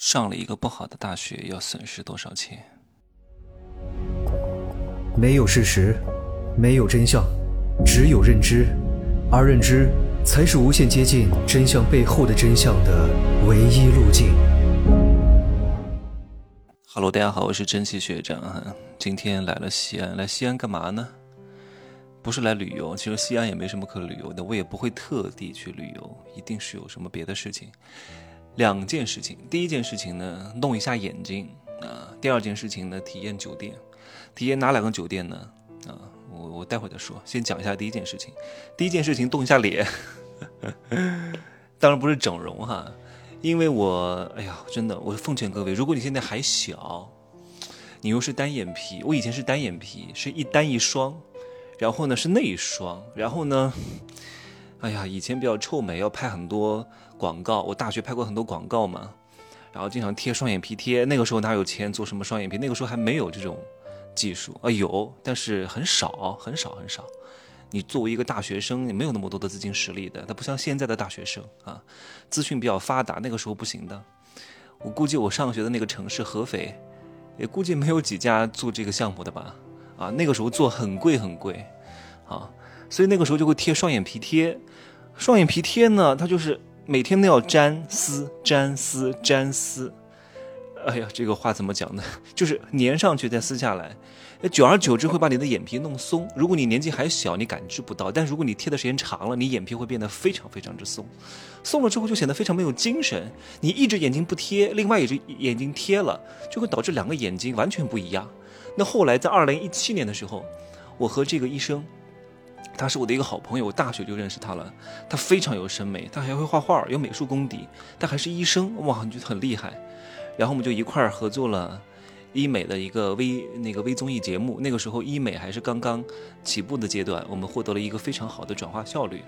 上了一个不好的大学要损失多少钱？没有事实，没有真相，只有认知，而认知才是无限接近真相背后的真相的唯一路径。Hello，大家好，我是真气学长，今天来了西安，来西安干嘛呢？不是来旅游，其实西安也没什么可旅游的，我也不会特地去旅游，一定是有什么别的事情。两件事情，第一件事情呢，弄一下眼睛啊；第二件事情呢，体验酒店。体验哪两个酒店呢？啊，我我待会儿再说，先讲一下第一件事情。第一件事情，动一下脸，当然不是整容哈，因为我，哎呀，真的，我奉劝各位，如果你现在还小，你又是单眼皮，我以前是单眼皮，是一单一双，然后呢是内双，然后呢。哎呀，以前比较臭美，要拍很多广告。我大学拍过很多广告嘛，然后经常贴双眼皮贴。那个时候哪有钱做什么双眼皮？那个时候还没有这种技术啊，有，但是很少，很少，很少。你作为一个大学生，你没有那么多的资金实力的。他不像现在的大学生啊，资讯比较发达，那个时候不行的。我估计我上学的那个城市合肥，也估计没有几家做这个项目的吧？啊，那个时候做很贵很贵，啊。所以那个时候就会贴双眼皮贴，双眼皮贴呢，它就是每天都要粘丝、粘丝、粘丝。哎呀，这个话怎么讲呢？就是粘上去再撕下来，久而久之会把你的眼皮弄松。如果你年纪还小，你感知不到；但如果你贴的时间长了，你眼皮会变得非常非常之松。松了之后就显得非常没有精神。你一只眼睛不贴，另外一只眼睛贴了，就会导致两个眼睛完全不一样。那后来在二零一七年的时候，我和这个医生。他是我的一个好朋友，我大学就认识他了。他非常有审美，他还会画画，有美术功底，他还是医生，哇，觉得很厉害。然后我们就一块儿合作了医美的一个微那个微综艺节目。那个时候医美还是刚刚起步的阶段，我们获得了一个非常好的转化效率。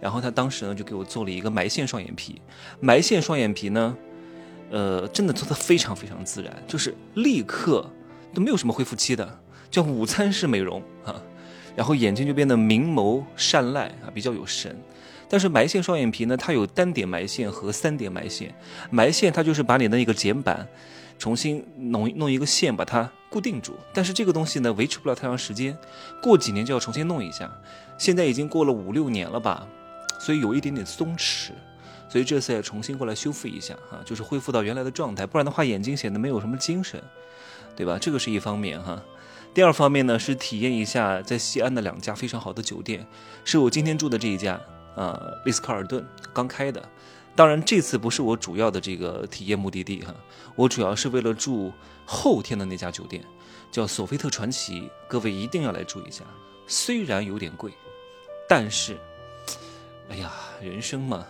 然后他当时呢就给我做了一个埋线双眼皮，埋线双眼皮呢，呃，真的做的非常非常自然，就是立刻都没有什么恢复期的，叫午餐式美容啊。然后眼睛就变得明眸善睐啊，比较有神。但是埋线双眼皮呢，它有单点埋线和三点埋线。埋线它就是把你的那个睑板重新弄弄一个线把它固定住。但是这个东西呢，维持不了太长时间，过几年就要重新弄一下。现在已经过了五六年了吧，所以有一点点松弛。所以这次要重新过来修复一下哈，就是恢复到原来的状态。不然的话，眼睛显得没有什么精神，对吧？这个是一方面哈。第二方面呢，是体验一下在西安的两家非常好的酒店，是我今天住的这一家，呃，丽思卡尔顿刚开的。当然，这次不是我主要的这个体验目的地哈，我主要是为了住后天的那家酒店，叫索菲特传奇，各位一定要来住一下。虽然有点贵，但是，哎呀，人生嘛，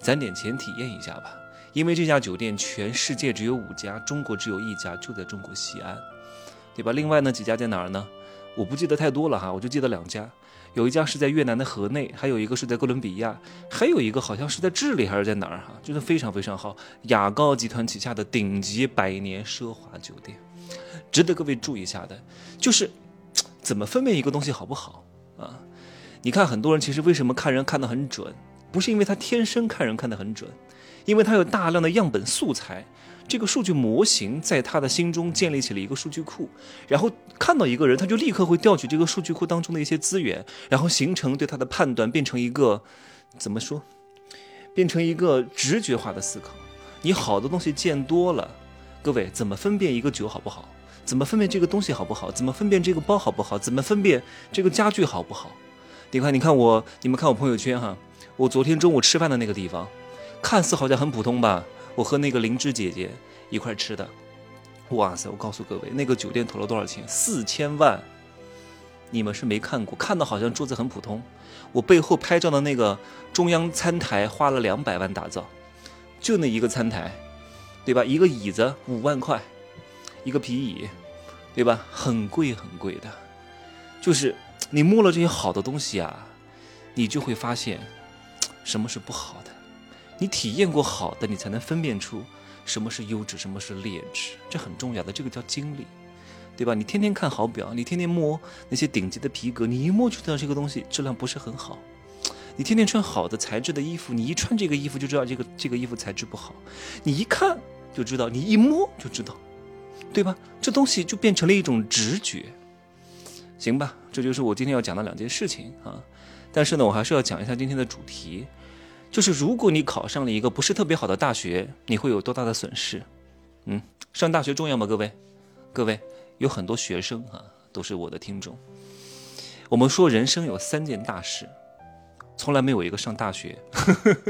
攒点钱体验一下吧。因为这家酒店全世界只有五家，中国只有一家，就在中国西安。对吧？另外呢几家在哪儿呢？我不记得太多了哈，我就记得两家，有一家是在越南的河内，还有一个是在哥伦比亚，还有一个好像是在智利还是在哪儿哈，就是非常非常好，雅高集团旗下的顶级百年奢华酒店，值得各位注意一下的。就是怎么分辨一个东西好不好啊？你看很多人其实为什么看人看得很准，不是因为他天生看人看得很准，因为他有大量的样本素材。这个数据模型在他的心中建立起了一个数据库，然后看到一个人，他就立刻会调取这个数据库当中的一些资源，然后形成对他的判断，变成一个怎么说？变成一个直觉化的思考。你好的东西见多了，各位怎么分辨一个酒好不好？怎么分辨这个东西好不好？怎么分辨这个包好不好？怎么分辨这个家具好不好？你看，你看我，你们看我朋友圈哈，我昨天中午吃饭的那个地方，看似好像很普通吧？我和那个灵芝姐姐一块吃的，哇塞！我告诉各位，那个酒店投了多少钱？四千万！你们是没看过，看到好像桌子很普通。我背后拍照的那个中央餐台花了两百万打造，就那一个餐台，对吧？一个椅子五万块，一个皮椅，对吧？很贵很贵的。就是你摸了这些好的东西啊，你就会发现什么是不好的。你体验过好的，你才能分辨出什么是优质，什么是劣质，这很重要的，这个叫经历，对吧？你天天看好表，你天天摸那些顶级的皮革，你一摸就知道这个东西质量不是很好。你天天穿好的材质的衣服，你一穿这个衣服就知道这个这个衣服材质不好。你一看就知道，你一摸就知道，对吧？这东西就变成了一种直觉。行吧，这就是我今天要讲的两件事情啊。但是呢，我还是要讲一下今天的主题，就是如果你考上了一个不是特别好的大学，你会有多大的损失？嗯，上大学重要吗？各位，各位有很多学生啊，都是我的听众。我们说人生有三件大事，从来没有一个上大学。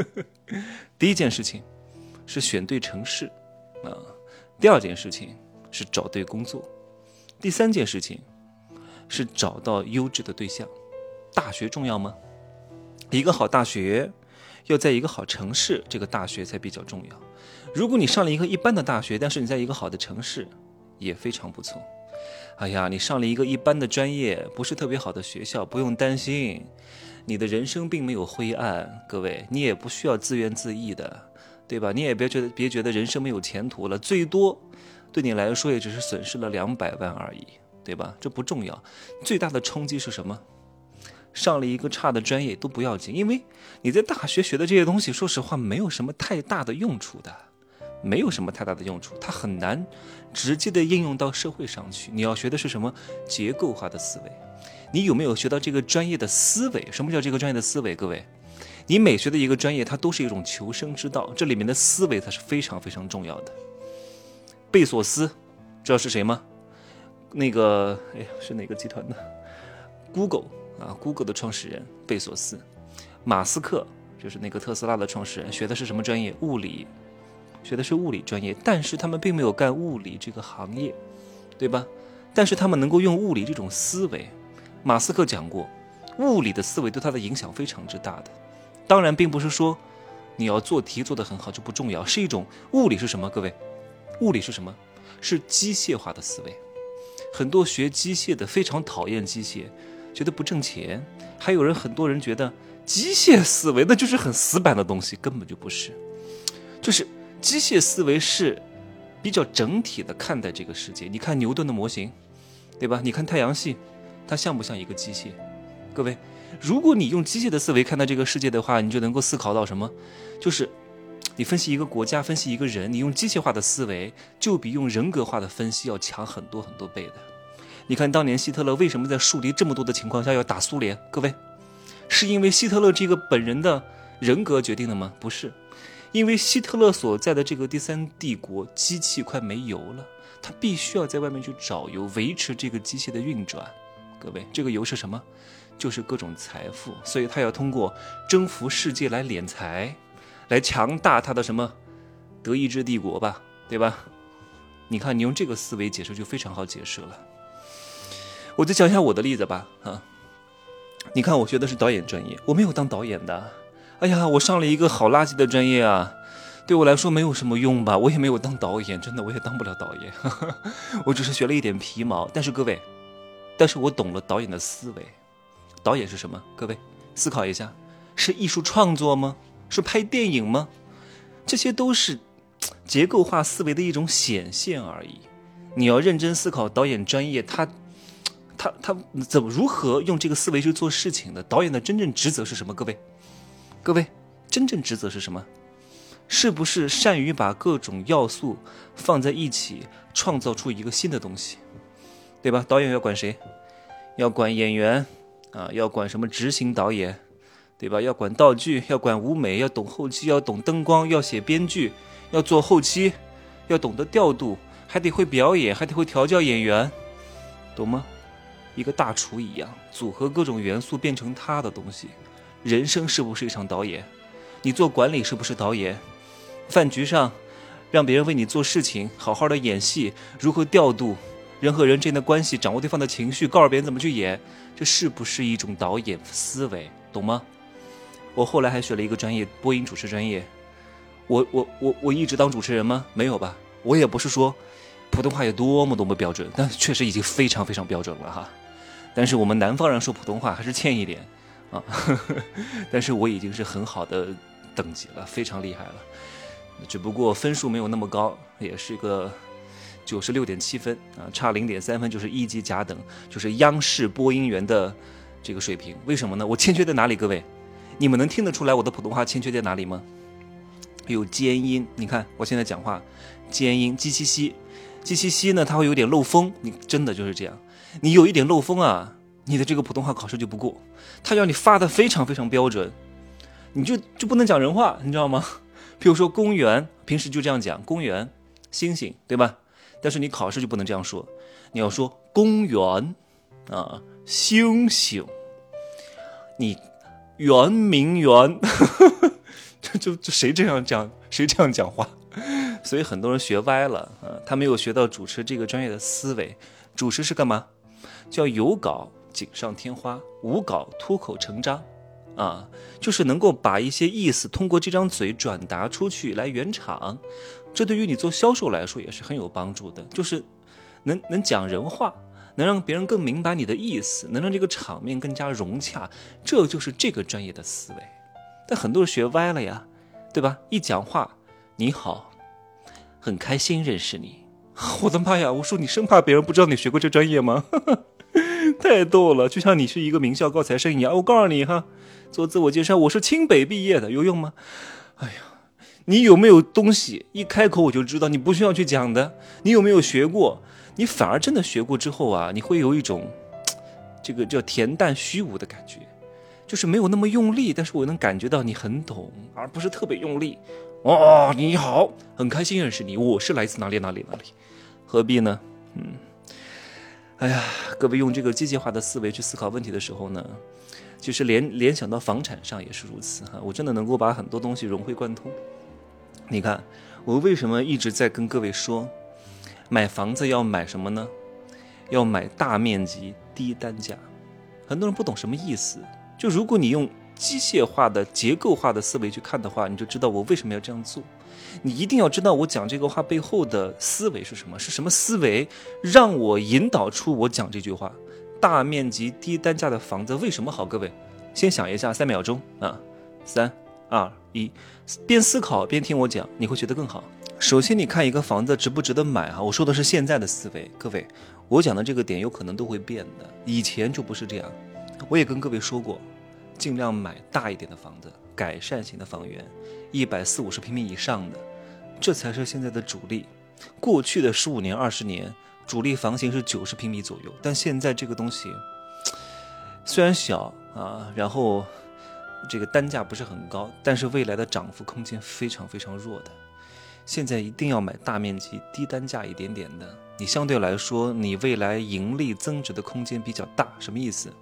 第一件事情是选对城市啊，第二件事情是找对工作，第三件事情是找到优质的对象。大学重要吗？一个好大学要在一个好城市，这个大学才比较重要。如果你上了一个一般的大学，但是你在一个好的城市，也非常不错。哎呀，你上了一个一般的专业，不是特别好的学校，不用担心，你的人生并没有灰暗。各位，你也不需要自怨自艾的，对吧？你也别觉得别觉得人生没有前途了，最多对你来说也只是损失了两百万而已，对吧？这不重要，最大的冲击是什么？上了一个差的专业都不要紧，因为你在大学学的这些东西，说实话没有什么太大的用处的，没有什么太大的用处，它很难直接的应用到社会上去。你要学的是什么结构化的思维？你有没有学到这个专业的思维？什么叫这个专业的思维？各位，你每学的一个专业，它都是一种求生之道，这里面的思维它是非常非常重要的。贝索斯，知道是谁吗？那个，哎呀，是哪个集团的？Google。啊，Google 的创始人贝索斯，马斯克就是那个特斯拉的创始人，学的是什么专业？物理，学的是物理专业。但是他们并没有干物理这个行业，对吧？但是他们能够用物理这种思维。马斯克讲过，物理的思维对他的影响非常之大的。当然，并不是说你要做题做得很好就不重要，是一种物理是什么？各位，物理是什么？是机械化的思维。很多学机械的非常讨厌机械。觉得不挣钱，还有人很多人觉得机械思维那就是很死板的东西，根本就不是。就是机械思维是比较整体的看待这个世界。你看牛顿的模型，对吧？你看太阳系，它像不像一个机械？各位，如果你用机械的思维看待这个世界的话，你就能够思考到什么？就是你分析一个国家，分析一个人，你用机械化的思维，就比用人格化的分析要强很多很多倍的。你看，当年希特勒为什么在树敌这么多的情况下要打苏联？各位，是因为希特勒这个本人的人格决定的吗？不是，因为希特勒所在的这个第三帝国机器快没油了，他必须要在外面去找油，维持这个机械的运转。各位，这个油是什么？就是各种财富，所以他要通过征服世界来敛财，来强大他的什么德意志帝国吧，对吧？你看，你用这个思维解释就非常好解释了。我就讲一下我的例子吧，啊，你看我学的是导演专业，我没有当导演的，哎呀，我上了一个好垃圾的专业啊，对我来说没有什么用吧，我也没有当导演，真的我也当不了导演，我只是学了一点皮毛。但是各位，但是我懂了导演的思维，导演是什么？各位思考一下，是艺术创作吗？是拍电影吗？这些都是结构化思维的一种显现而已。你要认真思考导演专业，它。他他怎么如何用这个思维去做事情的？导演的真正职责是什么？各位，各位，真正职责是什么？是不是善于把各种要素放在一起，创造出一个新的东西，对吧？导演要管谁？要管演员啊，要管什么执行导演，对吧？要管道具，要管舞美，要懂后期，要懂灯光，要写编剧，要做后期，要懂得调度，还得会表演，还得会调教演员，懂吗？一个大厨一样，组合各种元素变成他的东西。人生是不是一场导演？你做管理是不是导演？饭局上，让别人为你做事情，好好的演戏，如何调度人和人之间的关系，掌握对方的情绪，告诉别人怎么去演，这是不是一种导演思维？懂吗？我后来还学了一个专业，播音主持专业。我我我我一直当主持人吗？没有吧。我也不是说普通话有多么多么标准，但确实已经非常非常标准了哈。但是我们南方人说普通话还是欠一点，啊呵呵，但是我已经是很好的等级了，非常厉害了，只不过分数没有那么高，也是个九十六点七分啊，差零点三分就是一级甲等，就是央视播音员的这个水平。为什么呢？我欠缺在哪里？各位，你们能听得出来我的普通话欠缺在哪里吗？有尖音，你看我现在讲话尖音 g 七西嘻嘻嘻呢，它会有点漏风，你真的就是这样，你有一点漏风啊，你的这个普通话考试就不过，他要你发的非常非常标准，你就就不能讲人话，你知道吗？比如说公园，平时就这样讲公园，星星，对吧？但是你考试就不能这样说，你要说公园啊，星星，你圆明园，这 就就谁这样讲，谁这样讲话，所以很多人学歪了啊，他没有学到主持这个专业的思维。主持是干嘛？叫有稿锦上添花，无稿脱口成章啊，就是能够把一些意思通过这张嘴转达出去来圆场。这对于你做销售来说也是很有帮助的，就是能能讲人话，能让别人更明白你的意思，能让这个场面更加融洽，这就是这个专业的思维。但很多人学歪了呀，对吧？一讲话，你好，很开心认识你。我的妈呀！我说你生怕别人不知道你学过这专业吗？太逗了，就像你是一个名校高材生一样。我告诉你哈，做自我介绍，我是清北毕业的，有用吗？哎呀。你有没有东西？一开口我就知道，你不需要去讲的。你有没有学过？你反而真的学过之后啊，你会有一种，这个叫恬淡虚无的感觉，就是没有那么用力，但是我能感觉到你很懂，而不是特别用力。哦，你好，很开心认识你，我是来自哪里哪里哪里，何必呢？嗯，哎呀，各位用这个机械化的思维去思考问题的时候呢，其实联联想到房产上也是如此哈，我真的能够把很多东西融会贯通。你看，我为什么一直在跟各位说，买房子要买什么呢？要买大面积、低单价。很多人不懂什么意思。就如果你用机械化的、结构化的思维去看的话，你就知道我为什么要这样做。你一定要知道我讲这个话背后的思维是什么，是什么思维让我引导出我讲这句话。大面积、低单价的房子为什么好？各位，先想一下，三秒钟啊，三。二一，边思考边听我讲，你会觉得更好。首先，你看一个房子值不值得买哈？我说的是现在的思维，各位，我讲的这个点有可能都会变的。以前就不是这样。我也跟各位说过，尽量买大一点的房子，改善型的房源，一百四五十平米以上的，这才是现在的主力。过去的十五年、二十年，主力房型是九十平米左右，但现在这个东西虽然小啊，然后。这个单价不是很高，但是未来的涨幅空间非常非常弱的。现在一定要买大面积、低单价一点点的，你相对来说，你未来盈利增值的空间比较大。什么意思？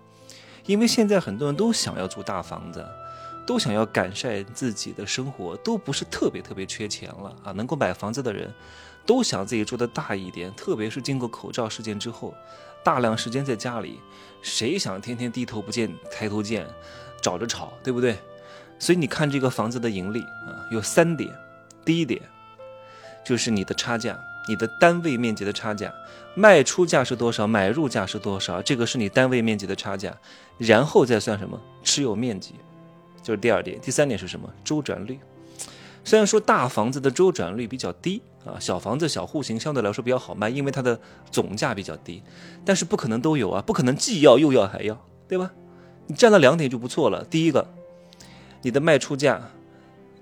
因为现在很多人都想要住大房子，都想要改善自己的生活，都不是特别特别缺钱了啊。能够买房子的人，都想自己住的大一点。特别是经过口罩事件之后，大量时间在家里，谁想天天低头不见抬头见？找着吵，对不对？所以你看这个房子的盈利啊，有三点。第一点就是你的差价，你的单位面积的差价，卖出价是多少，买入价是多少，这个是你单位面积的差价。然后再算什么？持有面积，就是第二点。第三点是什么？周转率。虽然说大房子的周转率比较低啊，小房子小户型相对来说比较好卖，因为它的总价比较低，但是不可能都有啊，不可能既要又要还要，对吧？你占了两点就不错了。第一个，你的卖出价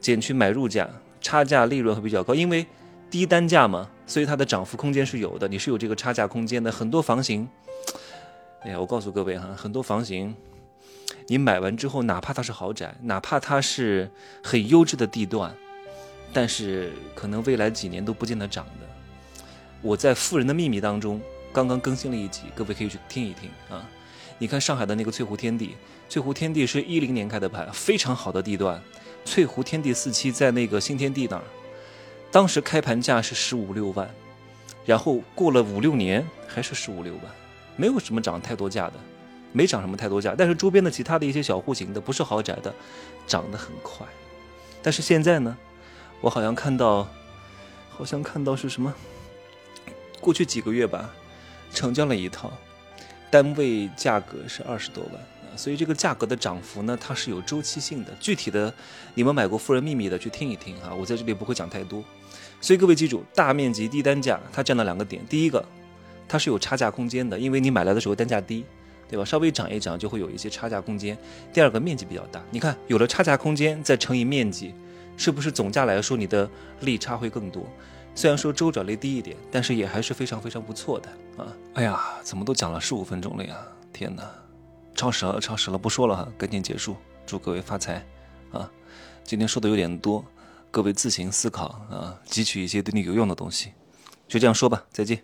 减去买入价，差价利润会比较高，因为低单价嘛，所以它的涨幅空间是有的，你是有这个差价空间的。很多房型，哎呀，我告诉各位哈，很多房型，你买完之后，哪怕它是豪宅，哪怕它是很优质的地段，但是可能未来几年都不见得涨的。我在《富人的秘密》当中刚刚更新了一集，各位可以去听一听啊。你看上海的那个翠湖天地，翠湖天地是一零年开的盘，非常好的地段。翠湖天地四期在那个新天地那儿，当时开盘价是十五六万，然后过了五六年还是十五六万，没有什么涨太多价的，没涨什么太多价。但是周边的其他的一些小户型的，不是豪宅的，涨得很快。但是现在呢，我好像看到，好像看到是什么？过去几个月吧，成交了一套。单位价格是二十多万啊，所以这个价格的涨幅呢，它是有周期性的。具体的，你们买过《富人秘密》的去听一听啊，我在这里不会讲太多。所以各位记住，大面积低单价，它占了两个点。第一个，它是有差价空间的，因为你买来的时候单价低，对吧？稍微涨一涨，就会有一些差价空间。第二个，面积比较大。你看，有了差价空间，再乘以面积，是不是总价来说你的利差会更多？虽然说周转率低一点，但是也还是非常非常不错的啊！哎呀，怎么都讲了十五分钟了呀？天哪，超时了，超时了，不说了哈，赶紧结束。祝各位发财，啊！今天说的有点多。各位自行思考啊汲取一些对你有用的东西。就这样说吧再见。